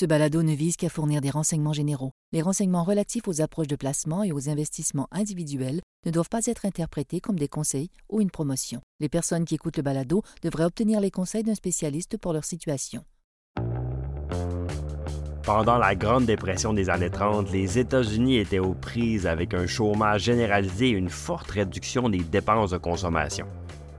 Ce balado ne vise qu'à fournir des renseignements généraux. Les renseignements relatifs aux approches de placement et aux investissements individuels ne doivent pas être interprétés comme des conseils ou une promotion. Les personnes qui écoutent le balado devraient obtenir les conseils d'un spécialiste pour leur situation. Pendant la Grande Dépression des années 30, les États-Unis étaient aux prises avec un chômage généralisé et une forte réduction des dépenses de consommation.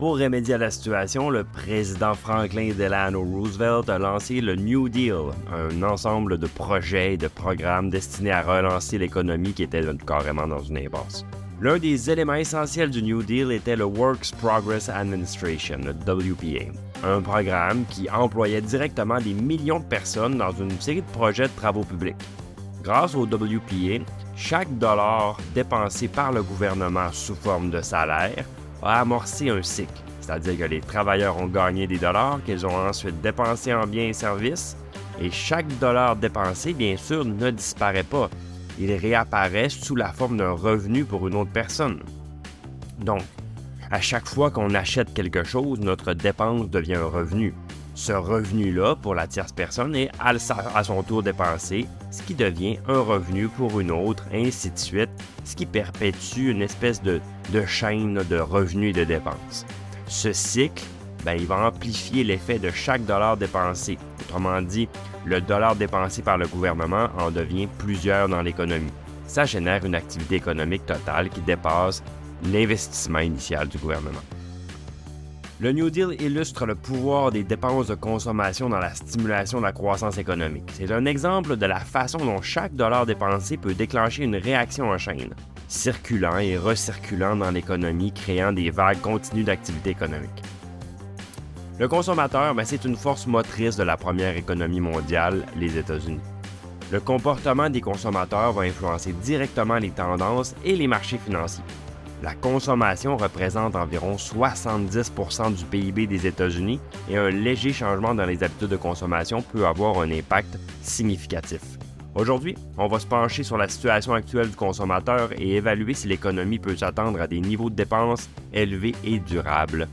Pour remédier à la situation, le président Franklin Delano Roosevelt a lancé le New Deal, un ensemble de projets et de programmes destinés à relancer l'économie qui était carrément dans une impasse. L'un des éléments essentiels du New Deal était le Works Progress Administration, le WPA, un programme qui employait directement des millions de personnes dans une série de projets de travaux publics. Grâce au WPA, chaque dollar dépensé par le gouvernement sous forme de salaire a amorcé un cycle, c'est-à-dire que les travailleurs ont gagné des dollars qu'ils ont ensuite dépensés en biens et services, et chaque dollar dépensé, bien sûr, ne disparaît pas. Il réapparaît sous la forme d'un revenu pour une autre personne. Donc, à chaque fois qu'on achète quelque chose, notre dépense devient un revenu. Ce revenu-là, pour la tierce personne, est à son tour dépensé, ce qui devient un revenu pour une autre, ainsi de suite, ce qui perpétue une espèce de, chaîne de revenus et de dépenses. Ce cycle, ben, il va amplifier l'effet de chaque dollar dépensé. Autrement dit, le dollar dépensé par le gouvernement en devient plusieurs dans l'économie. Ça génère une activité économique totale qui dépasse l'investissement initial du gouvernement. Le New Deal illustre le pouvoir des dépenses de consommation dans la stimulation de la croissance économique. C'est un exemple de la façon dont chaque dollar dépensé peut déclencher une réaction en chaîne, circulant et recirculant dans l'économie, créant des vagues continues d'activité économique. Le consommateur, ben, c'est une force motrice de la première économie mondiale, les États-Unis. Le comportement des consommateurs va influencer directement les tendances et les marchés financiers. La consommation représente environ 70% du PIB des États-Unis et un léger changement dans les habitudes de consommation peut avoir un impact significatif. Aujourd'hui, on va se pencher sur la situation actuelle du consommateur et évaluer si l'économie peut s'attendre à des niveaux de dépenses élevés et durables.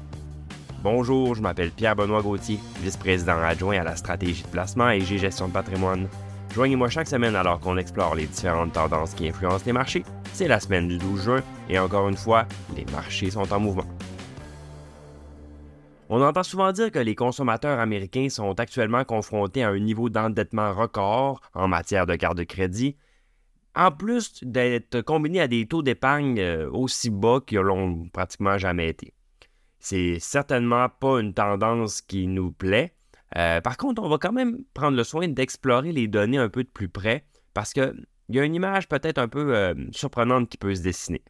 Bonjour, je m'appelle Pierre-Benoît Gauthier, vice-président adjoint à la stratégie de placement et gestion de patrimoine. Joignez-moi chaque semaine alors qu'on explore les différentes tendances qui influencent les marchés. C'est la semaine du 12 juin et encore une fois, les marchés sont en mouvement. On entend souvent dire que les consommateurs américains sont actuellement confrontés à un niveau d'endettement record en matière de carte de crédit, en plus d'être combinés à des taux d'épargne euh, aussi bas qu'ils l'ont pratiquement jamais été. C'est certainement pas une tendance qui nous plaît, euh, par contre, on va quand même prendre le soin d'explorer les données un peu de plus près parce qu'il y a une image peut-être un peu euh, surprenante qui peut se dessiner.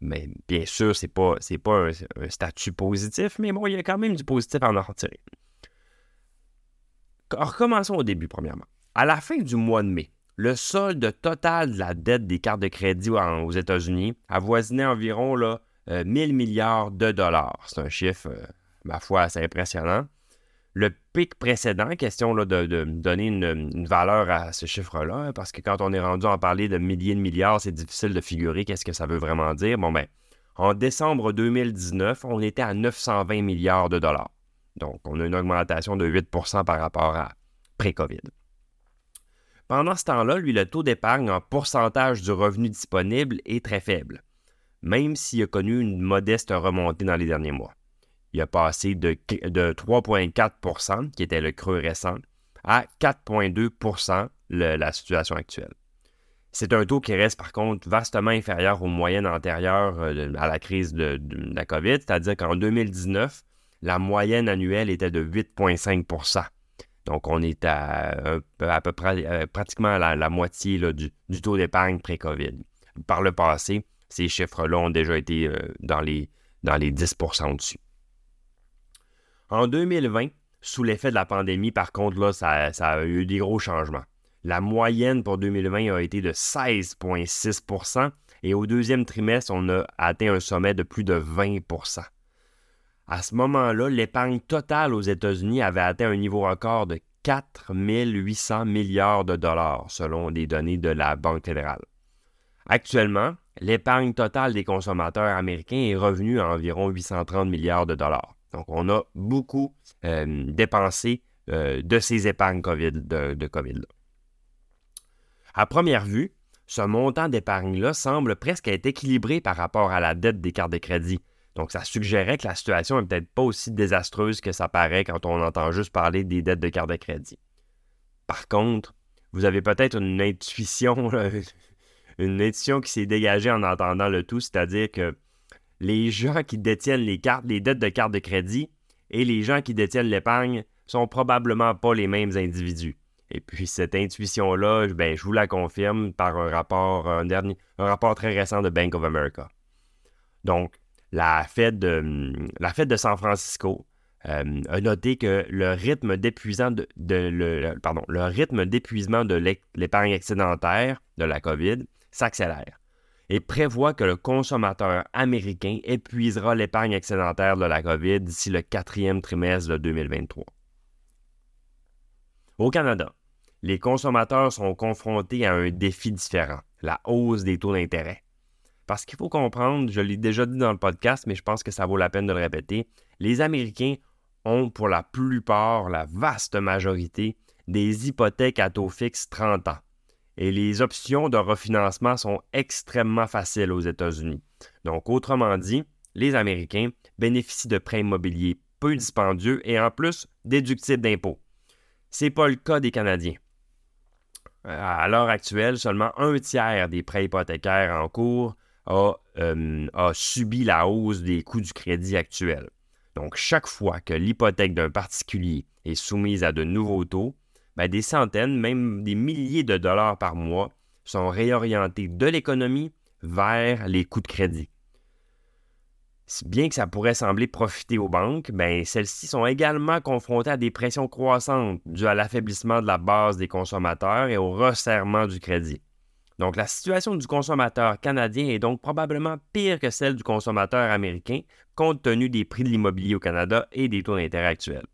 Mais bien sûr, ce n'est pas, pas un, statut positif, mais bon, il y a quand même du positif à en retirer. Recommençons au début, premièrement. À la fin du mois de mai, le solde total de la dette des cartes de crédit aux États-Unis avoisinait environ là, 1000 euh, milliards de dollars. C'est un chiffre, ma foi, assez impressionnant. Le pic précédent, question de, donner une, valeur à ce chiffre-là, hein, parce que quand on est rendu à en parler de milliers de milliards, c'est difficile de figurer qu'est-ce que ça veut vraiment dire. Bon, ben, en décembre 2019, on était à 920 milliards de dollars. Donc, on a une augmentation de 8% par rapport à pré-COVID. Pendant ce temps-là, lui, le taux d'épargne en pourcentage du revenu disponible est très faible, même s'il a connu une modeste remontée dans les derniers mois il a passé de, 3,4% qui était le creux récent, à 4,2% la situation actuelle. C'est un taux qui reste par contre vastement inférieur aux moyennes antérieures euh, à la crise de, la COVID, c'est-à-dire qu'en 2019, la moyenne annuelle était de 8,5% Donc, on est à, à peu près euh, pratiquement la, la moitié du, taux d'épargne pré-COVID. Par le passé, ces chiffres-là ont déjà été euh, dans, les, dans les 10 au-dessus. En 2020, sous l'effet de la pandémie, par contre, là, ça, a eu des gros changements. La moyenne pour 2020 a été de 16,6% et au deuxième trimestre, on a atteint un sommet de plus de 20% À ce moment-là, l'épargne totale aux États-Unis avait atteint un niveau record de 4 800 milliards de dollars, selon les données de la Banque fédérale. Actuellement, l'épargne totale des consommateurs américains est revenue à environ 830 milliards de dollars. Donc, on a beaucoup euh, dépensé euh, de ces épargnes COVID, de, COVID. À première vue, ce montant d'épargne-là semble presque être équilibré par rapport à la dette des cartes de crédit. Donc, ça suggérait que la situation n'est peut-être pas aussi désastreuse que ça paraît quand on entend juste parler des dettes de cartes de crédit. Par contre, vous avez peut-être une intuition, une intuition qui s'est dégagée en entendant le tout, c'est-à-dire que les gens qui détiennent les cartes, les dettes de cartes de crédit et les gens qui détiennent l'épargne sont probablement pas les mêmes individus. Et puis cette intuition-là, ben, je vous la confirme par un rapport, dernier, un rapport très récent de Bank of America. Donc, la Fed de, la Fed de San Francisco euh, a noté que le rythme le rythme d'épuisement de l'épargne excédentaire de la COVID s'accélère et prévoit que le consommateur américain épuisera l'épargne excédentaire de la COVID d'ici le quatrième trimestre de 2023. Au Canada, les consommateurs sont confrontés à un défi différent, la hausse des taux d'intérêt. Parce qu'il faut comprendre, je l'ai déjà dit dans le podcast, mais je pense que ça vaut la peine de le répéter, les Américains ont pour la plupart, la vaste majorité, des hypothèques à taux fixe 30 ans. Et les options de refinancement sont extrêmement faciles aux États-Unis. Donc, autrement dit, les Américains bénéficient de prêts immobiliers peu dispendieux et en plus déductibles d'impôts. Ce n'est pas le cas des Canadiens. Euh, à l'heure actuelle, seulement un tiers des prêts hypothécaires en cours euh, a, subi la hausse des coûts du crédit actuel. Donc, chaque fois que l'hypothèque d'un particulier est soumise à de nouveaux taux, ben, des centaines, même des milliers de dollars par mois sont réorientés de l'économie vers les coûts de crédit bien que ça pourrait sembler profiter aux banques, ben, celles-ci sont également confrontées à des pressions croissantes dues à l'affaiblissement de la base des consommateurs et au resserrement du crédit. Donc la situation du consommateur canadien est donc probablement pire que celle du consommateur américain compte tenu des prix de l'immobilier au Canada et des taux d'intérêt actuels.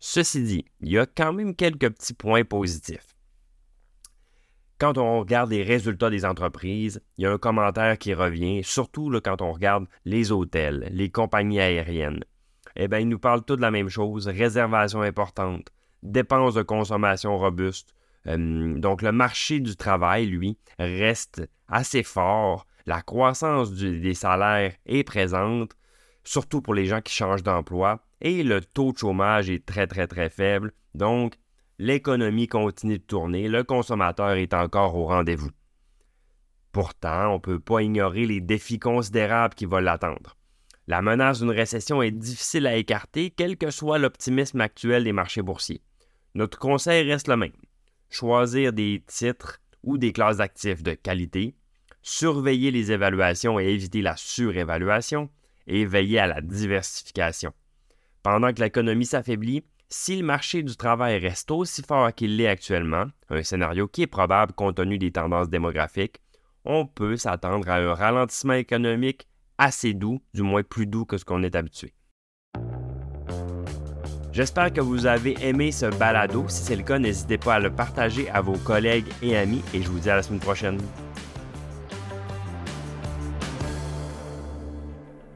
Ceci dit, il y a quand même quelques petits points positifs quand on regarde les résultats des entreprises, il y a un commentaire qui revient, surtout quand on regarde les hôtels, les compagnies aériennes. Eh bien, ils nous parlent tous de la même chose, réservation importante, dépenses de consommation robustes. Euh, donc, le marché du travail, lui, reste assez fort. La croissance des salaires est présente, surtout pour les gens qui changent d'emploi. Et le taux de chômage est très, très, très faible. Donc, l'économie continue de tourner, le consommateur est encore au rendez-vous. Pourtant, on ne peut pas ignorer les défis considérables qui vont l'attendre. La menace d'une récession est difficile à écarter, quel que soit l'optimisme actuel des marchés boursiers. Notre conseil reste le même. Choisir des titres ou des classes d'actifs de qualité, surveiller les évaluations et éviter la surévaluation, et veiller à la diversification. Pendant que l'économie s'affaiblit, si le marché du travail reste aussi fort qu'il l'est actuellement, un scénario qui est probable compte tenu des tendances démographiques, on peut s'attendre à un ralentissement économique assez doux, du moins plus doux que ce qu'on est habitué. J'espère que vous avez aimé ce balado. Si c'est le cas, n'hésitez pas à le partager à vos collègues et amis et je vous dis à la semaine prochaine.